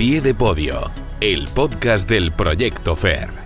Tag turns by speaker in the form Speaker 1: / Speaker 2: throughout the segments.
Speaker 1: pie de podio, el podcast del Proyecto FER.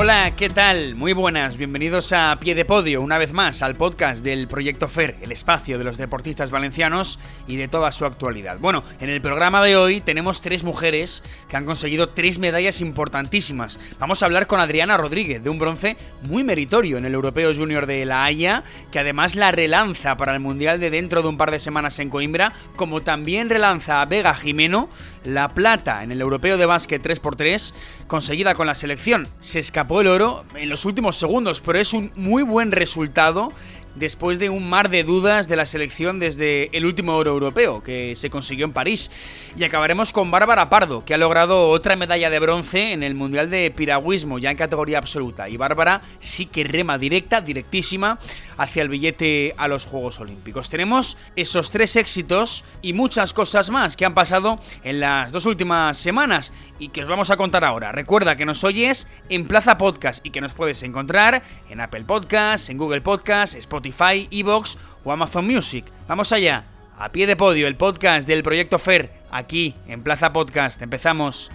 Speaker 2: Hola, ¿qué tal? Muy buenas, bienvenidos a Pie de Podio, una vez más al podcast del Proyecto FER, el espacio de los deportistas valencianos y de toda su actualidad. Bueno, en el programa de hoy tenemos tres mujeres que han conseguido tres medallas importantísimas. Vamos a hablar con Adriana Rodríguez, de un bronce muy meritorio en el Europeo Junior de La Haya, que además la relanza para el Mundial de dentro de un par de semanas en Coimbra, como también relanza a Vega Jimeno la plata en el Europeo de Básquet 3x3, conseguida con la selección. Se escapó el oro en los últimos segundos, pero es un muy buen resultado después de un mar de dudas de la selección desde el último oro europeo que se consiguió en París. Y acabaremos con Bárbara Pardo, que ha logrado otra medalla de bronce en el Mundial de Piragüismo, ya en categoría absoluta. Y Bárbara sí que rema directa, directísima, hacia el billete a los Juegos Olímpicos. Tenemos esos tres éxitos y muchas cosas más que han pasado en las dos últimas semanas y que os vamos a contar ahora. Recuerda que nos oyes en Plaza Podcast y que nos puedes encontrar en Apple Podcasts, en Google Podcasts, Spotify, Evox o Amazon Music. Vamos allá, a pie de podio, el podcast del Proyecto FER, aquí en Plaza Podcast. Empezamos.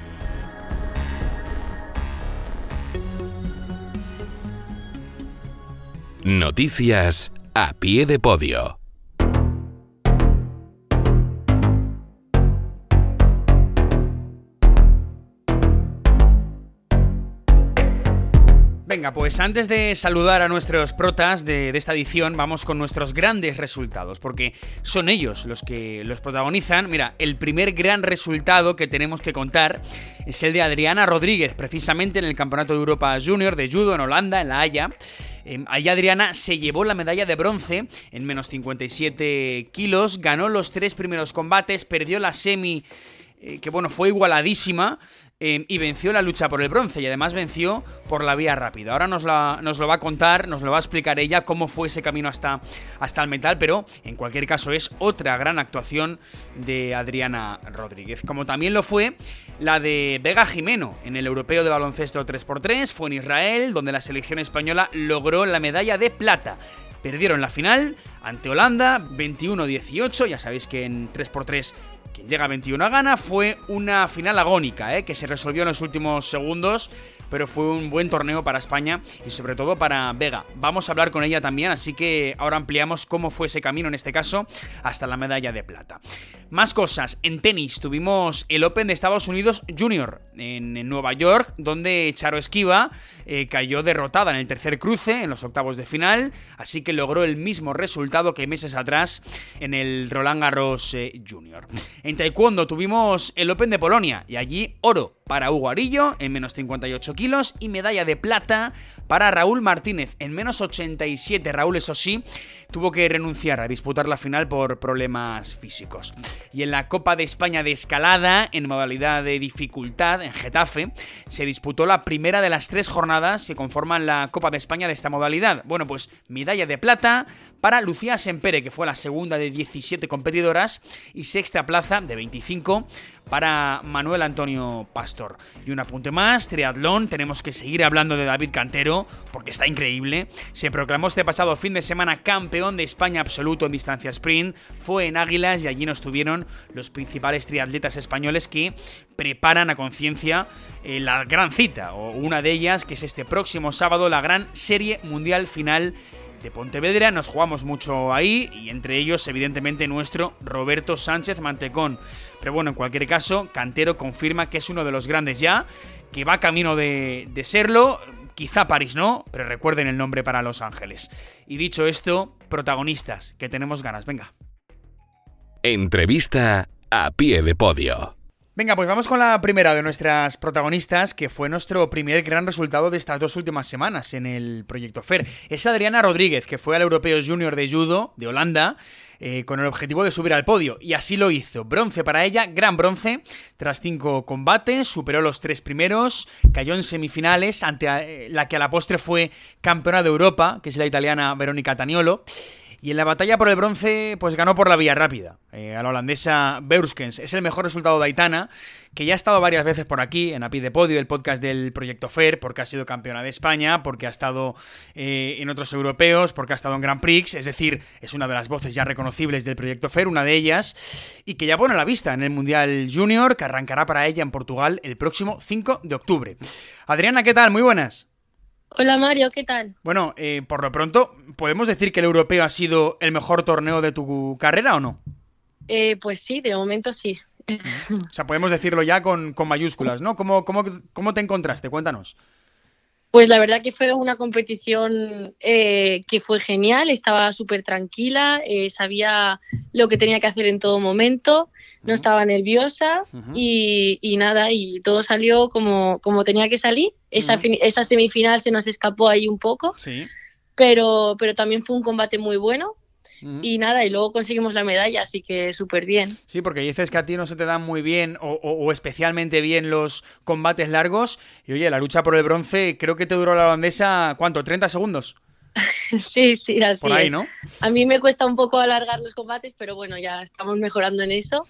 Speaker 1: Noticias a pie de podio.
Speaker 2: Venga, pues antes de saludar a nuestros protas de, esta edición, vamos con nuestros grandes resultados, porque son ellos los que los protagonizan. Mira, el primer gran resultado que tenemos que contar es el de Adriana Rodríguez, precisamente en el Campeonato de Europa Junior de Judo en Holanda, en La Haya. Eh, ahí Adriana se llevó la medalla de bronce en menos 57 kilos, ganó los tres primeros combates, perdió la semi, eh, que bueno, fue igualadísima. Eh, y venció la lucha por el bronce y además venció por la vía rápida. Ahora nos, la, nos, lo va a contar, nos lo va a explicar ella cómo fue ese camino hasta, hasta el metal, pero en cualquier caso es otra gran actuación de Adriana Rodríguez. Como también lo fue la de Vega Jimeno en el Europeo de Baloncesto 3x3, fue en Israel, donde la selección española logró la medalla de plata. Perdieron la final ante Holanda 21-18, ya sabéis que en 3x3 quien llega a 21 gana. Fue una final agónica, ¿eh? que se resolvió en los últimos segundos, pero fue un buen torneo para España y sobre todo para Vega. Vamos a hablar con ella también, así que ahora ampliamos cómo fue ese camino, en este caso, hasta la medalla de plata. Más cosas, en tenis tuvimos el Open de Estados Unidos Junior en, Nueva York, donde Charo Esquiva eh, cayó derrotada en el tercer cruce, en los octavos de final, así que logró el mismo resultado que meses atrás en el Roland Garros eh, Junior. En Taekwondo tuvimos el Open de Polonia y allí oro para Hugo Arillo en menos 58 kilos y medalla de plata para Raúl Martínez en menos 87. Raúl, eso sí, tuvo que renunciar a disputar la final por problemas físicos. Y en la Copa de España de escalada, en modalidad de dificultad, en Getafe, se disputó la primera de las tres jornadas que conforman la Copa de España de esta modalidad. Bueno, pues medalla de plata para Lucía Sempere, que fue la segunda de 17 competidoras, y sexta plaza de 25 para Manuel Antonio Pastor. Y un apunte más, triatlón, tenemos que seguir hablando de David Cantero, porque está increíble. Se proclamó este pasado fin de semana campeón de España absoluto en distancia sprint, fue en Águilas y allí nos tuvieron los principales triatletas españoles que preparan a conciencia eh, la gran cita, o una de ellas, que es este próximo sábado, la gran serie mundial final de Pontevedra. Nos jugamos mucho ahí y entre ellos, evidentemente, nuestro Roberto Sánchez Mantecón. Pero bueno, en cualquier caso, Cantero confirma que es uno de los grandes ya, que va camino de, de serlo. Quizá París no, pero recuerden el nombre para Los Ángeles. Y dicho esto, protagonistas, que tenemos ganas. Venga.
Speaker 1: Entrevista a pie de podio.
Speaker 2: Venga, pues vamos con la primera de nuestras protagonistas, que fue nuestro primer gran resultado de estas dos últimas semanas en el proyecto FER. Es Adriana Rodríguez, que fue al Europeo Junior de Judo de Holanda. Eh, con el objetivo de subir al podio, y así lo hizo. Bronce para ella, gran bronce, tras cinco combates, superó los tres primeros, cayó en semifinales ante la que a la postre fue campeona de Europa, que es la italiana Verónica Taniolo. Y en la batalla por el bronce, pues ganó por la vía rápida. Eh, a la holandesa Beurskens. Es el mejor resultado de Aitana, que ya ha estado varias veces por aquí, en API de Podio, el podcast del Proyecto FAIR, porque ha sido campeona de España, porque ha estado eh, en otros europeos, porque ha estado en Grand Prix. Es decir, es una de las voces ya reconocibles del Proyecto FAIR, una de ellas, y que ya pone la vista en el Mundial Junior, que arrancará para ella en Portugal el próximo 5 de octubre. Adriana, ¿qué tal? Muy buenas.
Speaker 3: Hola Mario, ¿qué tal?
Speaker 2: Bueno, eh, por lo pronto, ¿podemos decir que el europeo ha sido el mejor torneo de tu carrera o no?
Speaker 3: Eh, pues sí, de momento sí.
Speaker 2: O sea, podemos decirlo ya con, mayúsculas, ¿no? ¿Cómo, cómo, cómo te encontraste? Cuéntanos.
Speaker 3: Pues la verdad que fue una competición eh, que fue genial, estaba súper tranquila, eh, sabía lo que tenía que hacer en todo momento, no estaba nerviosa y, nada, y todo salió como, como tenía que salir. Esa, esa semifinal se nos escapó ahí un poco,
Speaker 2: sí.
Speaker 3: pero, pero también fue un combate muy bueno. Y nada, y luego conseguimos la medalla, así que súper bien.
Speaker 2: Sí, porque dices que a ti no se te dan muy bien o, especialmente bien los combates largos. Y oye, la lucha por el bronce, creo que te duró la holandesa, ¿cuánto? ¿30 segundos?
Speaker 3: sí, sí, así
Speaker 2: Por ahí, ¿no?
Speaker 3: A mí me cuesta un poco alargar los combates, pero bueno, ya estamos mejorando en eso.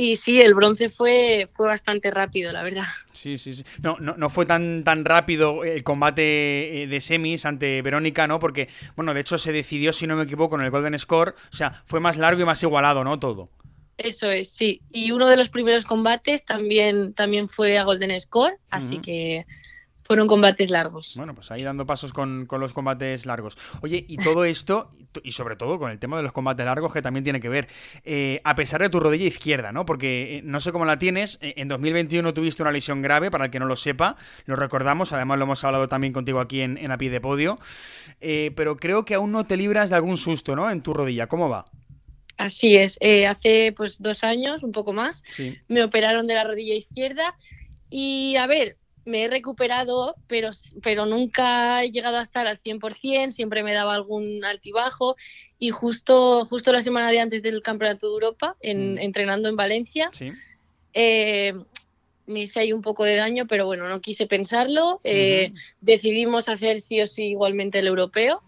Speaker 3: Y sí, el bronce fue, fue bastante rápido, la verdad.
Speaker 2: Sí, sí, sí. No, no, no fue tan, tan rápido el combate eh, de semis ante Verónica, ¿no? Porque, bueno, de hecho se decidió, si no me equivoco, en el Golden Score. O sea, fue más largo y más igualado, ¿no? Todo.
Speaker 3: Eso es, sí. Y uno de los primeros combates también, también fue a Golden Score, así que fueron combates largos.
Speaker 2: Bueno, pues ahí dando pasos con, los combates largos. Oye, y todo esto, y sobre todo con el tema de los combates largos, que también tiene que ver, eh, a pesar de tu rodilla izquierda, ¿no? Porque eh, no sé cómo la tienes, eh, en 2021 tuviste una lesión grave, para el que no lo sepa, lo recordamos, además lo hemos hablado también contigo aquí en, en A Pie de Podio, pero creo que aún no te libras de algún susto, ¿no? En tu rodilla, ¿cómo va?
Speaker 3: Así es, hace pues dos años, un poco más, me operaron de la rodilla izquierda y a ver, me he recuperado, pero, pero nunca he llegado a estar al 100%, siempre me daba algún altibajo. Y justo, justo la semana de antes del Campeonato de Europa, en, mm. entrenando en Valencia, eh, me hice ahí un poco de daño, pero bueno, no quise pensarlo. Eh, decidimos hacer sí o sí igualmente el europeo,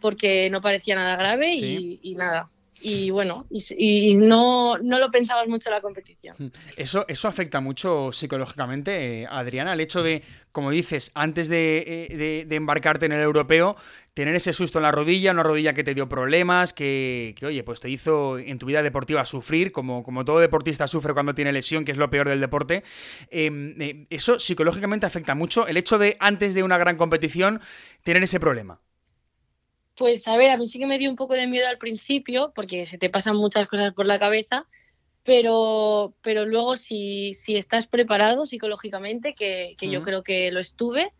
Speaker 3: porque no parecía nada grave y nada, y bueno, y, no, no, lo pensabas mucho la competición.
Speaker 2: Eso, eso afecta mucho psicológicamente, eh, Adriana, el hecho de, como dices, antes eh, de, embarcarte en el europeo, tener ese susto en la rodilla, una rodilla que te dio problemas, que, oye, pues te hizo en tu vida deportiva sufrir, como, como todo deportista sufre cuando tiene lesión, que es lo peor del deporte. Em, eh, eso psicológicamente afecta mucho, el hecho de antes de una gran competición tener ese problema.
Speaker 3: Pues a ver, a mí sí que me dio un poco de miedo al principio, porque se te pasan muchas cosas por la cabeza, pero, pero luego si, si estás preparado psicológicamente, que, yo creo que lo estuve,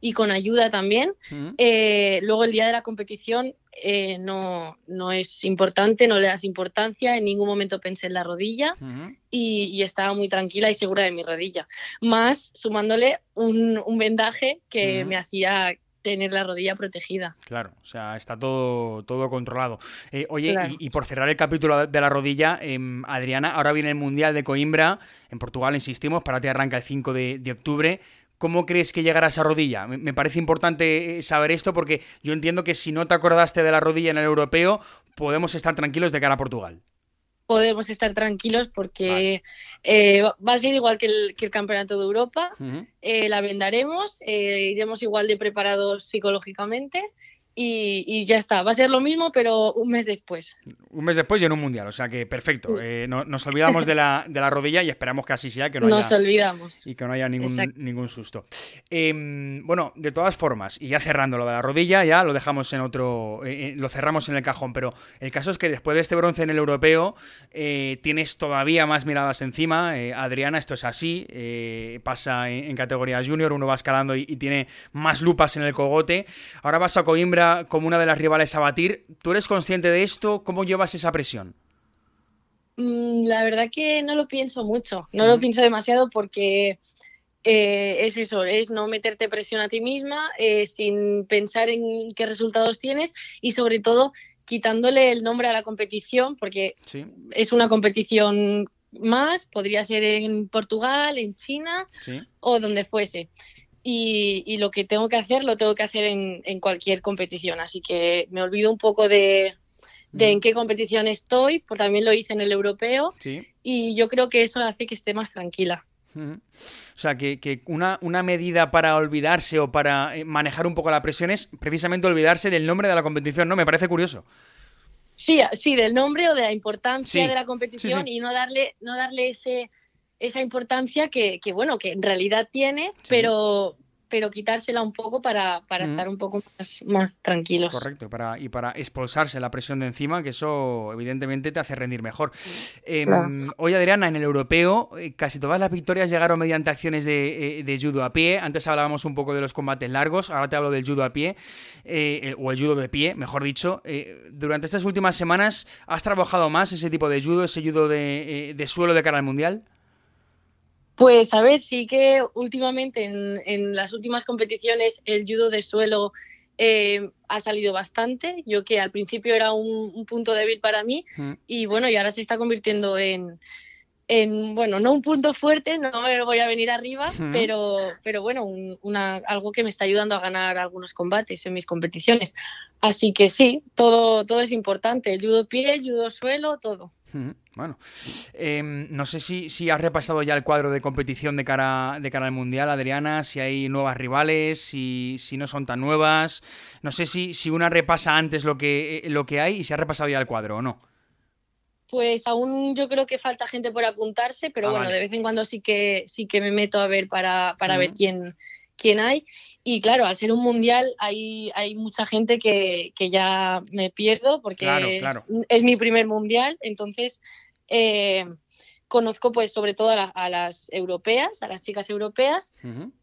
Speaker 3: y con ayuda también, eh, luego el día de la competición eh, no, no es importante, no le das importancia, en ningún momento pensé en la rodilla y, estaba muy tranquila y segura de mi rodilla. Más sumándole un, un vendaje que me hacía tener la rodilla protegida.
Speaker 2: Claro, o sea, está todo, todo controlado. Eh, oye, y, por cerrar el capítulo de la rodilla, em, Adriana, ahora viene el Mundial de Coimbra, en Portugal, insistimos, para ti arranca el 5 de, octubre. ¿Cómo crees que llegará esa rodilla? Me, parece importante eh, saber esto porque yo entiendo que si no te acordaste de la rodilla en el europeo, podemos estar tranquilos de cara a Portugal
Speaker 3: podemos estar tranquilos porque eh, va a ser igual que el, que el Campeonato de Europa. Eh, la vendaremos, eh, iremos igual de preparados psicológicamente y, ya está. Va a ser lo mismo, pero un mes después.
Speaker 2: Un mes después y en un mundial, o sea que perfecto. Eh, no, nos olvidamos de la, de la, rodilla y esperamos que así sea. Que no
Speaker 3: nos olvidamos.
Speaker 2: Y que no haya ningún, ningún susto. Em, bueno, de todas formas, y ya cerrando lo de la rodilla, ya lo dejamos en otro. Eh, eh, lo cerramos en el cajón, pero el caso es que después de este bronce en el europeo, tienes todavía más miradas encima. Adriana, esto es así. pasa en, categoría junior, uno va escalando y, y tiene más lupas en el cogote. Ahora vas a Coimbra como una de las rivales a batir. ¿Tú eres consciente de esto? ¿Cómo llevas esa presión?
Speaker 3: Mm, la verdad que no lo pienso mucho, no lo pienso demasiado porque eh, es eso, es no meterte presión a ti misma eh, sin pensar en qué resultados tienes y sobre todo quitándole el nombre a la competición porque es una competición más, podría ser en Portugal, en China o donde fuese y, lo que tengo que hacer lo tengo que hacer en, en cualquier competición. Así que me olvido un poco de, de en qué competición estoy, pues también lo hice en el europeo y yo creo que eso hace que esté más tranquila.
Speaker 2: O sea, que, una, una, medida para olvidarse o para eh, manejar un poco la presión es precisamente olvidarse del nombre de la competición, ¿no? Me parece curioso.
Speaker 3: Sí, sí, del nombre o de la importancia de la competición y no darle, no darle ese, esa importancia que, que, bueno, que en realidad tiene, pero, pero quitársela un poco para, para estar un poco más, más tranquilos.
Speaker 2: Correcto, para, y para expulsarse la presión de encima, que eso evidentemente te hace rendir mejor. Eh, Hoy, Adriana, en el europeo, eh, casi todas las victorias llegaron mediante acciones de, eh, de, judo a pie. Antes hablábamos un poco de los combates largos, ahora te hablo del judo a pie, eh, o el judo de pie, mejor dicho. durante estas últimas semanas, ¿has trabajado más ese tipo de judo, ese judo de, de suelo de cara al mundial?
Speaker 3: Pues a ver, sí que últimamente en, las últimas competiciones el judo de suelo eh, ha salido bastante. Yo que al principio era un, punto débil para mí mm. y bueno, y ahora se está convirtiendo en, en, bueno, no un punto fuerte, no me voy a venir arriba, mm. pero, pero bueno, una, algo que me está ayudando a ganar algunos combates en mis competiciones. Así que sí, todo, todo es importante, el judo pie, el judo suelo, todo.
Speaker 2: Bueno, em, no sé si, si, has repasado ya el cuadro de competición de cara, de cara al Mundial, Adriana, si hay nuevas rivales, si, si no son tan nuevas. No sé si, si una repasa antes lo que, eh, lo que hay y si ha repasado ya el cuadro o no.
Speaker 3: Pues aún yo creo que falta gente por apuntarse, pero ah, bueno, de vez en cuando sí que sí que me meto a ver para, para ver quién, quién hay. Y claro, al ser un mundial hay, hay mucha gente que, ya me pierdo porque es mi primer mundial, entonces eh, conozco pues sobre todo a, las europeas, a las chicas europeas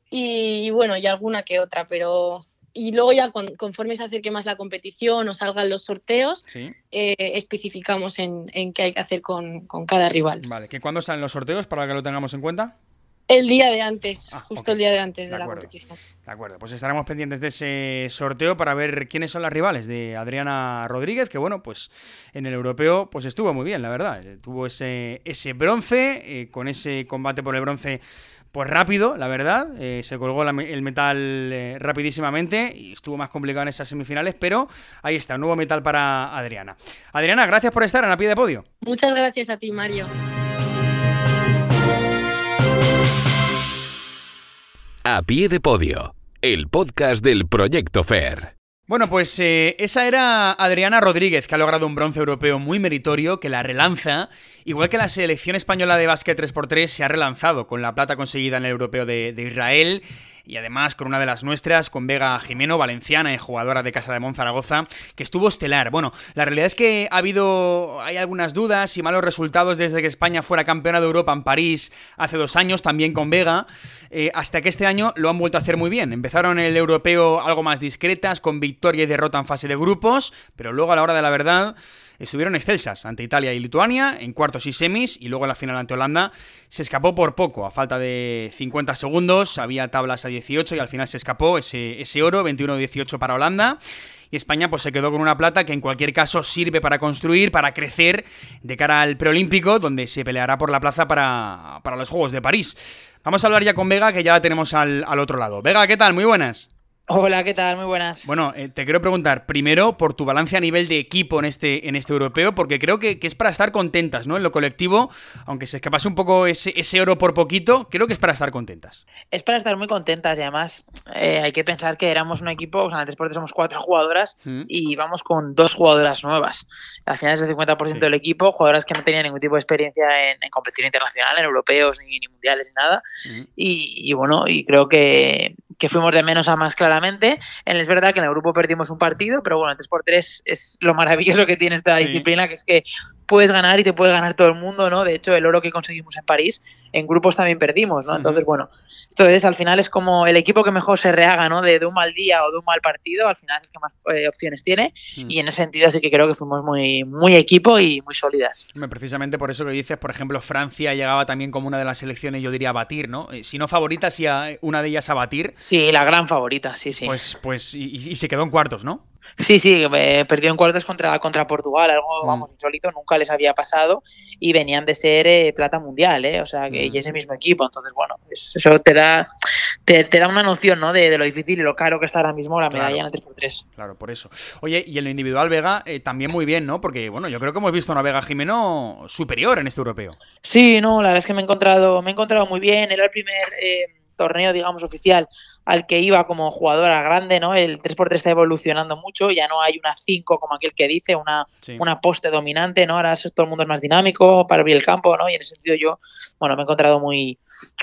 Speaker 3: y, bueno, y alguna que otra, pero... Y luego ya conforme se acerque más la competición o salgan los sorteos, eh, especificamos en, qué hay que hacer con, con cada rival.
Speaker 2: Vale, ¿que cuándo salen los sorteos para que lo tengamos en cuenta?
Speaker 3: El día de antes, ah, justo el día de antes de, la competición.
Speaker 2: De acuerdo, pues estaremos pendientes de ese sorteo para ver quiénes son las rivales de Adriana Rodríguez, que bueno, pues en el europeo pues estuvo muy bien, la verdad. Eh, tuvo ese, ese bronce, eh, con ese combate por el bronce pues rápido, la verdad. Eh, se colgó el metal rapidísimamente y estuvo más complicado en esas semifinales, pero ahí está, un nuevo metal para Adriana. Adriana, gracias por estar en la pie de podio.
Speaker 3: Muchas gracias a ti, Mario.
Speaker 1: A pie de podio, el podcast del Proyecto FAIR.
Speaker 2: Bueno, pues eh, esa era Adriana Rodríguez, que ha logrado un bronce europeo muy meritorio, que la relanza, igual que la selección española de básquet 3x3 se ha relanzado con la plata conseguida en el europeo de Israel y además con una de las nuestras, con Vega Jimeno, valenciana y jugadora de Casa de Monzaragoza, que estuvo estelar. Bueno, la realidad es que ha habido, hay algunas dudas y malos resultados desde que España fuera campeona de Europa en París hace dos años, también con Vega, eh, hasta que este año lo han vuelto a hacer muy bien. Empezaron el europeo algo más discretas, con victoria y derrota en fase de grupos, pero luego a la hora de la verdad estuvieron excelsas ante Italia y Lituania en cuartos y semis y luego en la final ante Holanda se escapó por poco, a falta de 50 segundos, había tablas a 18 y al final se escapó ese, ese oro, 21-18 para Holanda. Y España pues se quedó con una plata que en cualquier caso sirve para construir, para crecer de cara al preolímpico, donde se peleará por la plaza para, para los Juegos de París. Vamos a hablar ya con Vega, que ya la tenemos al, al otro lado. Vega, ¿qué tal? Muy buenas.
Speaker 4: Hola, ¿qué tal? Muy buenas.
Speaker 2: Bueno, eh, te quiero preguntar primero por tu balance a nivel de equipo en este, en este europeo, porque creo que, es para estar contentas, ¿no? En lo colectivo, aunque se escapase un poco ese, ese, oro por poquito, creo que es para estar contentas.
Speaker 4: Es para estar muy contentas y además eh, hay que pensar que éramos un equipo, o sea, antes por somos cuatro jugadoras mm. y vamos con dos jugadoras nuevas. Al final es el 50% del equipo, jugadoras que no tenían ningún tipo de experiencia en, competición internacional, en europeos, ni, mundiales, ni nada. Mm. Y, y, bueno, y creo que, que fuimos de menos a más claramente. Es verdad que en el grupo perdimos un partido, pero bueno, 3 por 3 es lo maravilloso que tiene esta disciplina, que es que puedes ganar y te puede ganar todo el mundo, ¿no? De hecho, el oro que conseguimos en París, en grupos también perdimos, ¿no? Entonces, bueno, entonces al final es como el equipo que mejor se rehaga, ¿no? De, un mal día o de un mal partido, al final es el que más eh, opciones tiene y en ese sentido sí que creo que fuimos muy, muy equipo y muy sólidas.
Speaker 2: Precisamente por eso que dices, por ejemplo, Francia llegaba también como una de las selecciones, yo diría, a batir, ¿no? Eh, si no favorita, si una de ellas a batir.
Speaker 4: Sí, la gran favorita, sí, sí.
Speaker 2: Pues, pues y, se quedó en cuartos, ¿no?
Speaker 4: Sí, sí, eh, perdió en cuartos contra, contra Portugal, algo, mm. vamos, insólito, nunca les había pasado y venían de ser eh, plata mundial, ¿eh? O sea, que y ese mismo equipo, entonces, bueno, eso te da te, da una noción, ¿no? De, lo difícil y lo caro que está ahora mismo la medalla en el 3x3.
Speaker 2: Claro, por eso. Oye, y en lo individual Vega eh, también muy bien, ¿no? Porque, bueno, yo creo que hemos visto una Vega Jimeno superior en este europeo.
Speaker 4: Sí, no, la verdad es que me he encontrado, me he encontrado muy bien, era el primer torneo, digamos, oficial al que iba como jugadora grande, ¿no? El 3x3 está evolucionando mucho, ya no hay una 5 como aquel que dice, una, una poste dominante, ¿no? Ahora todo el mundo es más dinámico para abrir el campo, ¿no? Y en ese sentido yo, bueno, me he encontrado muy,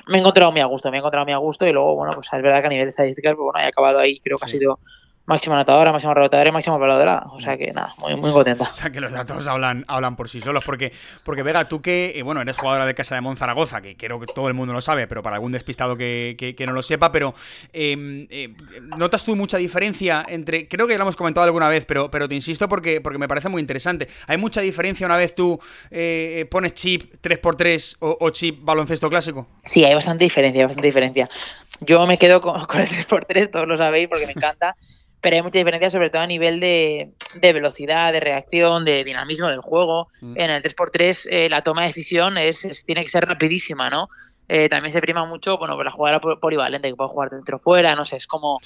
Speaker 4: me he encontrado muy a gusto, me he encontrado muy a gusto y luego, bueno, pues es verdad que a nivel de estadísticas, pues bueno, he acabado ahí, creo que ha sido máxima anotadora, máxima rebotadora y máxima voladora. O sea que nada, muy, muy contenta.
Speaker 2: O sea que los datos hablan, hablan por sí solos. Porque, porque Vega, tú que, eh, bueno, eres jugadora de Casa de Monzaragoza, que creo que todo el mundo lo sabe, pero para algún despistado que, que, no lo sepa, pero em, eh, ¿notas tú mucha diferencia entre, creo que ya lo hemos comentado alguna vez, pero, pero te insisto porque, porque me parece muy interesante. ¿Hay mucha diferencia una vez tú eh, pones chip 3x3 o, chip baloncesto clásico?
Speaker 4: Sí, hay bastante diferencia, bastante diferencia. Yo me quedo con, con el 3x3, todos lo sabéis, porque me encanta pero hay mucha diferencia sobre todo a nivel de, velocidad, de reacción, de dinamismo del juego. Mm. En el 3x3 eh, la toma de decisión es, tiene que ser rapidísima, ¿no? Eh, también se prima mucho, bueno, por la jugada polivalente, que puede jugar dentro o fuera, no sé, es como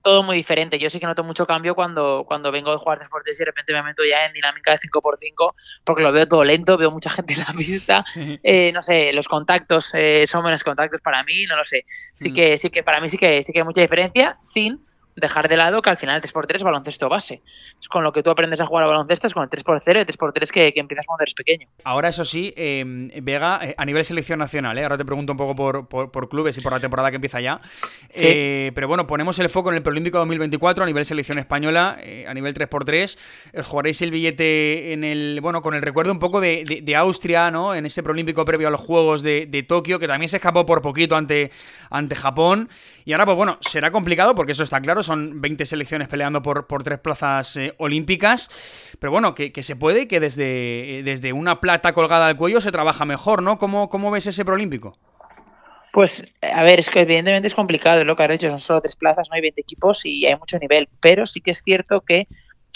Speaker 4: todo muy diferente. Yo sí que noto mucho cambio cuando, cuando vengo de jugar 3x3 y de repente me meto ya en dinámica de 5x5, porque lo veo todo lento, veo mucha gente en la pista, eh, no sé, los contactos son menos contactos para mí, no lo sé. Sí mm. que, sí que para mí sí que, sí que hay mucha diferencia, sin dejar de lado que al final el 3x3 es baloncesto base. Es con lo que tú aprendes a jugar a baloncesto es con el 3x0 el 3x3 que, que empiezas cuando eres pequeño.
Speaker 2: Ahora, eso sí, em, Vega, eh, a nivel selección nacional, ¿eh? ahora te pregunto un poco por, clubes y por la temporada que empieza ya. Eh, pero bueno, ponemos el foco en el Preolímpico 2024 a nivel selección española, a nivel 3x3. jugaréis el billete en el, bueno, con el recuerdo un poco de, Austria, ¿no? En ese Preolímpico previo a los Juegos de, de, Tokio, que también se escapó por poquito ante, ante Japón. Y ahora, pues bueno, será complicado porque eso está claro, son 20 selecciones peleando por, por tres plazas eh, olímpicas, pero bueno, que, se puede que desde, eh, desde una plata colgada al cuello se trabaja mejor, ¿no? ¿Cómo, cómo ves ese proolímpico?
Speaker 4: Pues, a ver, es que evidentemente es complicado lo que has hecho, son solo tres plazas, no hay 20 equipos y hay mucho nivel, pero sí que es cierto que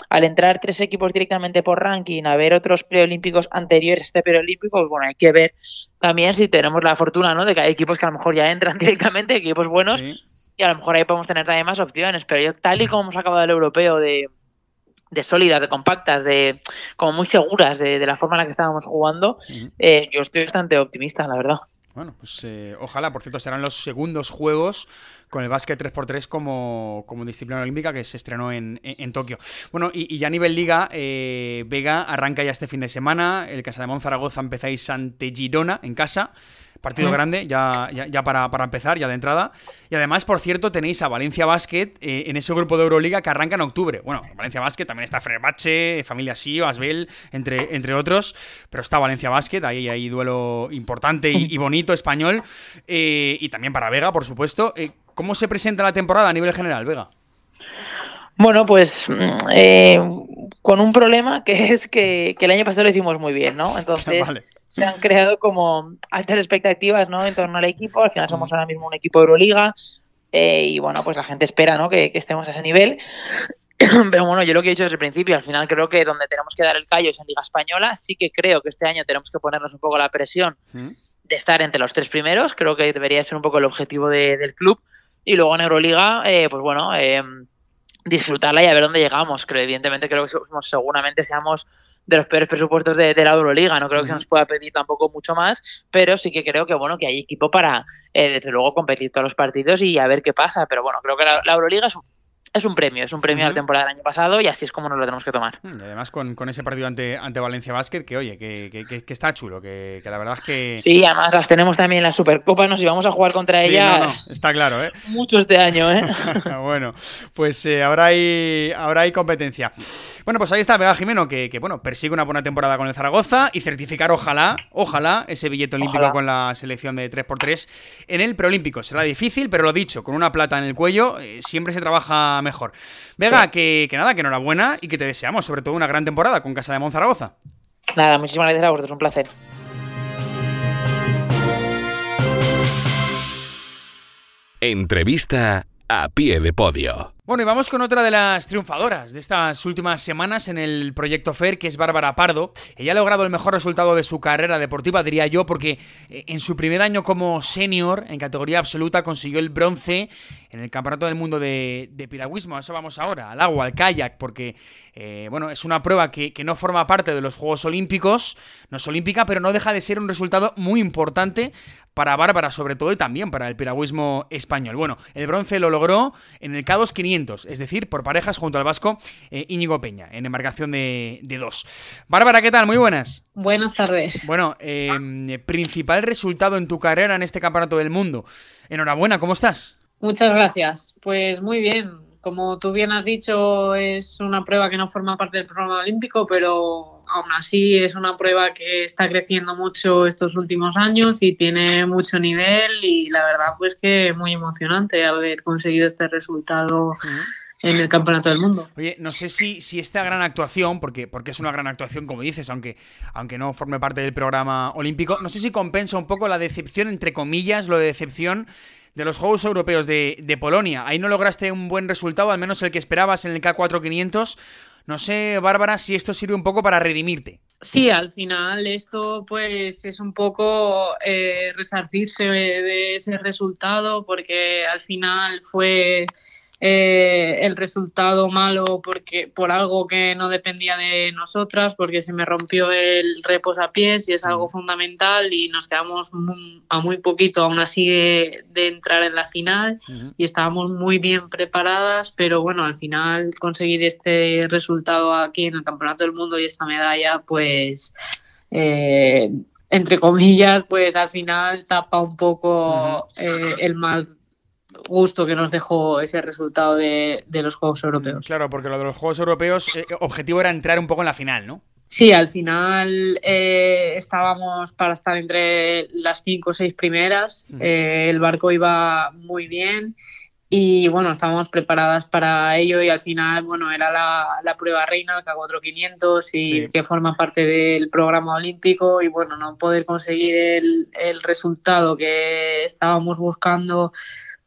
Speaker 4: al entrar tres equipos directamente por ranking, a ver otros preolímpicos anteriores a este preolímpico, pues bueno, hay que ver también si tenemos la fortuna, ¿no? De que hay equipos que a lo mejor ya entran directamente, equipos buenos, y a lo mejor ahí podemos tener también más opciones. Pero yo, tal y como hemos acabado el europeo de, de sólidas, de compactas, de como muy seguras de, la forma en la que estábamos jugando, eh, yo estoy bastante optimista, la verdad.
Speaker 2: Bueno, pues eh, ojalá, por cierto, serán los segundos juegos con el básquet 3x3 como, como disciplina olímpica que se estrenó en, en, Tokio. Bueno, y, ya a nivel liga, eh, Vega arranca ya este fin de semana, el Casa de Zaragoza empezáis ante Girona en casa. Partido grande, ya, ya, para, empezar, ya de entrada. Y además, por cierto, tenéis a Valencia Basket eh, en ese grupo de Euroliga que arranca en octubre. Bueno, Valencia Basket también está Fenerbahce, Familia Sio, Asbel, entre, entre otros. Pero está Valencia Basket, ahí hay duelo importante y, bonito español. Eh, y también para Vega, por supuesto. Eh, ¿Cómo se presenta la temporada a nivel general, Vega?
Speaker 4: Bueno, pues mm, con un problema que es que, el año pasado lo hicimos muy bien, ¿no? Entonces se han creado como altas expectativas ¿no? en torno al equipo. Al final somos ahora mismo un equipo de Euroliga eh, y bueno, pues la gente espera ¿no? que, estemos a ese nivel. Pero bueno, yo lo que he dicho desde el principio, al final creo que donde tenemos que dar el callo es en Liga Española. Sí que creo que este año tenemos que ponernos un poco la presión de estar entre los tres primeros. Creo que debería ser un poco el objetivo del club. Y luego en Euroliga, eh, pues bueno, eh, disfrutarla y a ver dónde llegamos. Creo, evidentemente creo que somos, seguramente seamos de los peores presupuestos de, la Euroliga. No creo que se nos pueda pedir tampoco mucho más, pero sí que creo que bueno que hay equipo para, eh, desde luego, competir todos los partidos y a ver qué pasa. Pero bueno, creo que la, la Euroliga es un es un premio, es un premio a la temporada del año pasado y así es como nos lo tenemos que tomar.
Speaker 2: Mm, y además con, ese partido ante, ante Valencia Basket, que oye, que, está chulo, que, la verdad es que...
Speaker 4: Sí, además las tenemos también en la Supercopa, nos íbamos a jugar contra ellas.
Speaker 2: está claro, ¿eh?
Speaker 4: Mucho este año, ¿eh?
Speaker 2: bueno, pues eh, ahora, hay, ahora hay competencia. Bueno, pues ahí está Vega Jimeno, que, bueno, persigue una buena temporada con el Zaragoza y certificar, ojalá, ojalá, ese billete olímpico con la selección de 3x3 en el preolímpico. Será difícil, pero lo dicho, con una plata en el cuello eh, siempre se trabaja mejor. Vega, que, nada, que enhorabuena y que te deseamos sobre todo una gran temporada con Casa de Monzaragoza.
Speaker 4: Nada, muchísimas gracias a vosotros, un placer.
Speaker 1: Entrevista a pie de podio.
Speaker 2: Bueno, y vamos con otra de las triunfadoras de estas últimas semanas en el proyecto FER, que es Bárbara Pardo. Ella ha logrado el mejor resultado de su carrera deportiva, diría yo, porque eh, en su primer año como senior en categoría absoluta consiguió el bronce en el Campeonato del Mundo de, Piragüismo. A eso vamos ahora, al agua, al kayak, porque eh, bueno, es una prueba que, no forma parte de los Juegos Olímpicos, no es olímpica, pero no deja de ser un resultado muy importante para Bárbara sobre todo y también para el piragüismo español. Bueno, el bronce lo logró en el K2 500, es decir, por parejas junto al vasco eh, Íñigo Peña, en embarcación de, dos. Bárbara, ¿qué tal? Muy buenas.
Speaker 5: Buenas tardes.
Speaker 2: Bueno, em, principal resultado en tu carrera en este campeonato del mundo. Enhorabuena, ¿cómo estás?
Speaker 5: Muchas gracias. Pues muy bien. Como tú bien has dicho, es una prueba que no forma parte del programa olímpico, pero aún así es una prueba que está creciendo mucho estos últimos años y tiene mucho nivel y la verdad pues que muy emocionante haber conseguido este resultado. en el Campeonato del Mundo.
Speaker 2: Oye, no sé si, si esta gran actuación, porque, porque es una gran actuación, como dices, aunque, aunque no forme parte del programa olímpico, no sé si compensa un poco la decepción, entre comillas, lo de decepción de los Juegos Europeos de, de Polonia. Ahí no lograste un buen resultado, al menos el que esperabas en el K4500. No sé, Bárbara, si esto sirve un poco para redimirte.
Speaker 5: Sí, al final esto pues es un poco eh, resarcirse de ese resultado porque al final fue eh, el resultado malo porque por algo que no dependía de nosotras, porque se me rompió el reposapiés y es algo mm. fundamental y nos quedamos a muy poquito aún así de, entrar en la final y estábamos muy bien preparadas, pero bueno, al final conseguir este resultado aquí en el Campeonato del Mundo y esta medalla, pues... Eh, entre comillas, pues al final tapa un poco eh, el mal gusto que nos dejó ese resultado de, los Juegos Europeos.
Speaker 2: Claro, porque lo de los Juegos Europeos, eh, objetivo era entrar un poco en la final, ¿no?
Speaker 5: Sí, al final eh, estábamos para estar entre las cinco o seis primeras. Eh, el barco iba muy bien y bueno, estábamos preparadas para ello y al final, bueno, era la, prueba reina, el K4500 y que forma parte del programa olímpico y bueno, no poder conseguir el, el resultado que estábamos buscando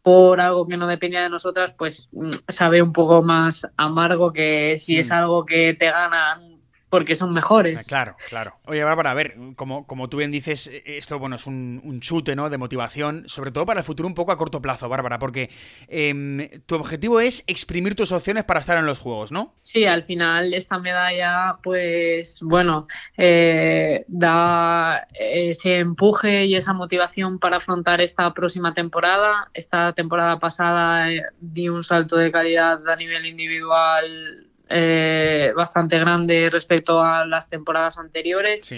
Speaker 5: por algo que no dependía de nosotras, pues mm, sabe un poco más amargo que si es mm. algo que te ganan porque son mejores. Ah,
Speaker 2: claro, claro. Oye, Bárbara, a ver, como, como tú bien dices, e, esto bueno es un, un, chute ¿no? de motivación, sobre todo para el futuro un poco a corto plazo, Bárbara, porque em, tu objetivo es exprimir tus opciones para estar en los Juegos, ¿no?
Speaker 5: Sí, al final esta medalla, pues bueno, eh, da ese empuje y esa motivación para afrontar esta próxima temporada. Esta temporada pasada eh, di un salto de calidad a nivel individual eh, bastante grande respecto a las temporadas anteriores.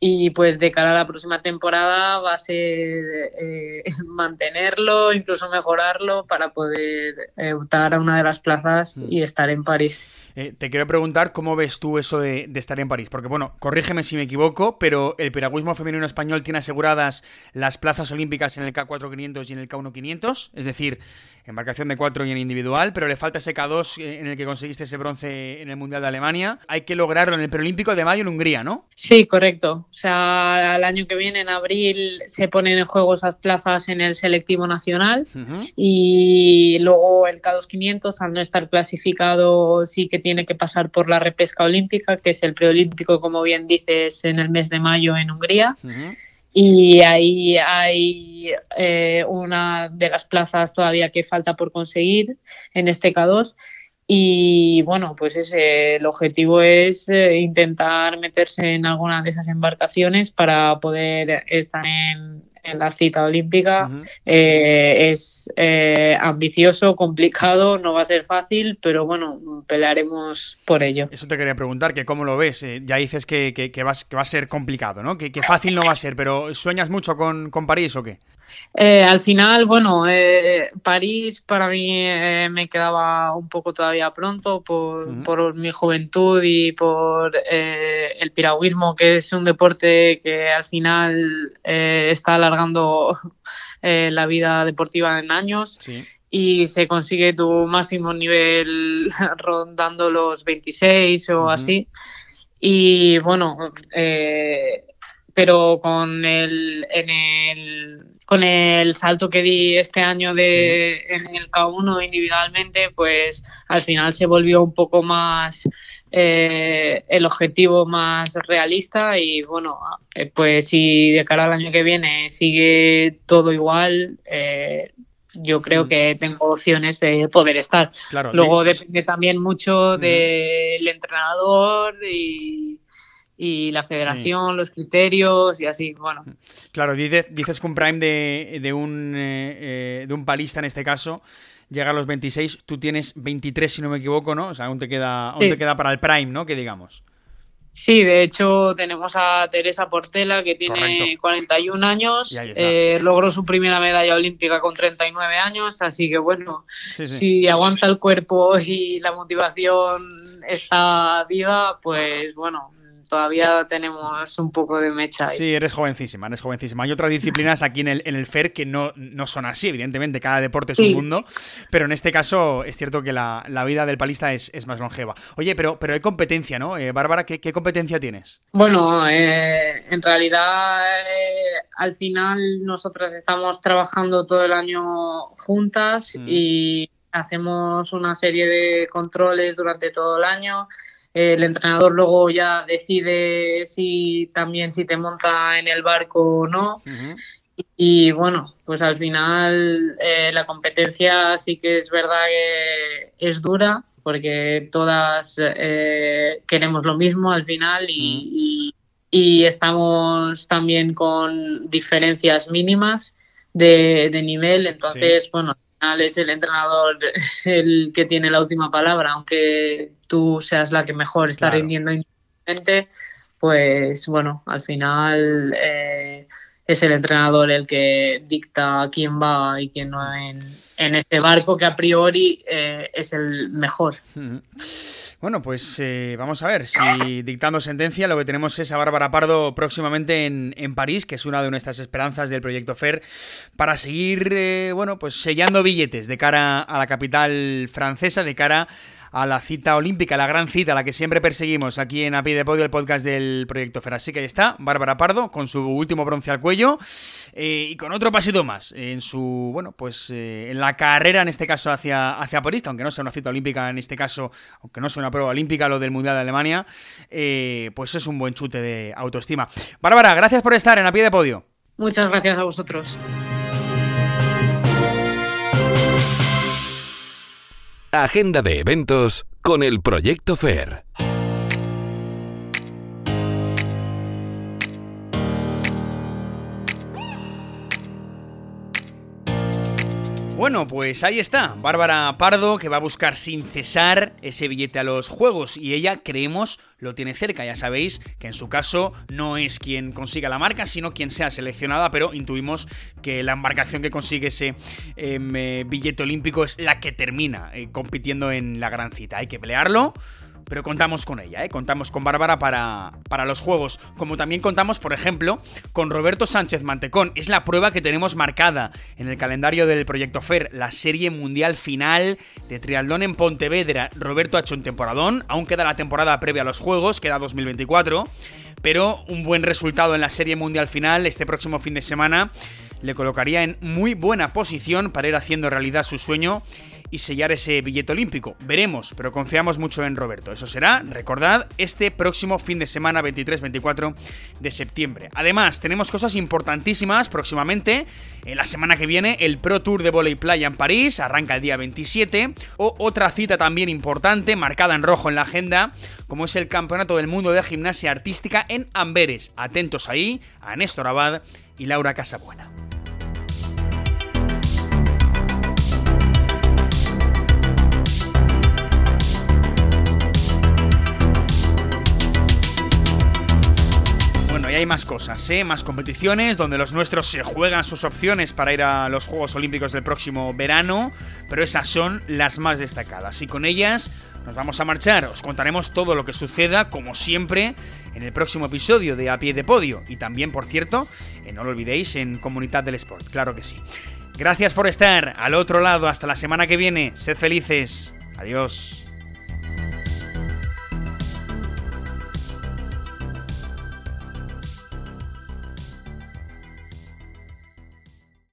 Speaker 5: Y pues de cara a la próxima temporada va a ser eh, mantenerlo, incluso mejorarlo para poder eh, optar a una de las plazas mm. y estar en París.
Speaker 2: Eh, te quiero preguntar cómo ves tú eso de, estar en París, porque bueno, corrígeme si me equivoco, pero el piragüismo femenino español tiene aseguradas las plazas olímpicas en el K4500 y en el K1500, es decir, embarcación de cuatro y en individual, pero le falta ese K2 eh, en el que conseguiste ese bronce en el Mundial de Alemania. Hay que lograrlo en el preolímpico de mayo en Hungría, ¿no?
Speaker 5: Sí, correcto. O sea, el año que viene, en abril, se ponen en juego esas plazas en el selectivo nacional y luego el K2500, al no estar clasificado, sí que tiene que pasar por la repesca olímpica, que es el preolímpico, como bien dices, en el mes de mayo en Hungría. Y ahí hay eh, una de las plazas todavía que falta por conseguir en este K2. Y bueno, pues ese, el objetivo es eh, intentar meterse en alguna de esas embarcaciones para poder estar en, en la cita olímpica. Eh, es eh, ambicioso, complicado, no va a ser fácil, pero bueno, pelearemos por ello.
Speaker 2: Eso te quería preguntar, que cómo lo ves. Eh, ya dices que, que, que, va, a ser complicado, ¿no? Que, fácil no va a ser, pero ¿sueñas mucho con, con París o qué?
Speaker 5: Eh, al final, bueno, eh, París para mí eh, me quedaba un poco todavía pronto por, mi juventud y por el piragüismo, que es un deporte que al final está alargando la vida deportiva en años. Y se consigue tu máximo nivel rondando los 26 o así. Y bueno, pero con el, en el con el salto que di este año de, en el K1 individualmente, pues al final se volvió un poco más eh, el objetivo más realista y bueno, eh, pues si de cara al año que viene sigue todo igual, eh, yo creo mm. que tengo opciones de poder estar. Luego depende también mucho mm. del entrenador y y la federación, los criterios y así, bueno.
Speaker 2: Claro, dices, dices que un prime de, de un, eh, eh, de un palista en este caso llega a los 26, tú tienes 23 si no me equivoco, ¿no? O sea, aún te queda, aún te queda para el prime, ¿no? Que digamos.
Speaker 5: Sí, de hecho tenemos a Teresa Portela que tiene 41 años, eh, logró su primera medalla olímpica con 39 años, así que bueno, si aguanta el cuerpo y la motivación está viva, pues bueno, todavía tenemos un poco de mecha ahí.
Speaker 2: Sí, eres jovencísima, eres jovencísima. Hay otras disciplinas aquí en el, en el FER que no, no son así, evidentemente, cada deporte es un mundo, pero en este caso es cierto que la, vida del palista es, más longeva. Oye, pero, pero hay competencia, ¿no? Eh, Bárbara, ¿qué, competencia tienes?
Speaker 5: Bueno, eh, en realidad eh, al final nosotras estamos trabajando todo el año juntas mm. y hacemos una serie de controles durante todo el año el entrenador luego ya decide si también si te monta en el barco o no. y, bueno, pues al final eh, la competencia sí que es verdad que es dura porque todas eh, queremos lo mismo al final y, estamos también con diferencias mínimas de, nivel. Entonces, bueno, es el entrenador el que tiene la última palabra, aunque tú seas la que mejor está rindiendo individualmente, pues bueno, al final eh, es el entrenador el que dicta quién va y quién no en, en este barco que a priori eh, es el mejor.
Speaker 2: Bueno, pues eh, vamos a ver si dictando sentencia lo que tenemos es a Bárbara Pardo próximamente en, París, que es una de nuestras esperanzas del proyecto FER, para seguir, eh, bueno, pues sellando billetes de cara a la capital francesa, de cara a la cita olímpica, la gran cita, la que siempre perseguimos aquí en A Pie de Podio, el podcast del Proyecto Fer. Así que ahí está, Bárbara Pardo, con su último bronce al cuello eh, y con otro pasito más en su, bueno, pues eh, en la carrera, en este caso, hacia, hacia París, que aunque no sea una cita olímpica, en este caso, aunque no sea una prueba olímpica, lo del Mundial de Alemania, eh, pues es un buen chute de autoestima. Bárbara, gracias por estar en A Pie de Podio.
Speaker 5: Muchas gracias a vosotros.
Speaker 1: Agenda de eventos con el Proyecto FAIR.
Speaker 2: Bueno, pues ahí está, Bárbara Pardo que va a buscar sin cesar ese billete a los juegos. Y ella creemos lo tiene cerca, ya sabéis que en su caso no es quien consiga la marca, sino quien sea seleccionada, pero intuimos que la embarcación que consigue ese em, eh, billete olímpico es la que termina eh, compitiendo en la gran cita. Hay que pelearlo pero contamos con ella, ¿eh? contamos con Bárbara para, para los juegos, como también contamos, por ejemplo, con Roberto Sánchez Mantecón. Es la prueba que tenemos marcada en el calendario del Proyecto FER, la serie mundial final de triatlón en Pontevedra. Roberto ha hecho un temporadón, aún queda la temporada previa a los juegos, queda 2024, pero un buen resultado en la serie mundial final este próximo fin de semana le colocaría en muy buena posición para ir haciendo realidad su sueño y sellar ese billete olímpico. Veremos, pero confiamos mucho en Roberto. Eso será, recordad, este próximo fin de semana 23-24 de septiembre. Además, tenemos cosas importantísimas próximamente. En la semana que viene, el Pro Tour de Voley Playa en París, arranca el día 27. O otra cita también importante, marcada en rojo en la agenda, como es el Campeonato del Mundo de Gimnasia Artística en Amberes. Atentos ahí a Néstor Abad y Laura Casabuena. Hay más cosas, ¿eh? más competiciones, donde los nuestros se juegan sus opciones para ir a los Juegos Olímpicos del próximo verano, pero esas son las más destacadas. Y con ellas nos vamos a marchar, os contaremos todo lo que suceda, como siempre, en el próximo episodio de A Pie de Podio. Y también, por cierto, eh, no lo olvidéis, en Comunidad del Sport, claro que sí. Gracias por estar al otro lado, hasta la semana que viene, sed felices, adiós.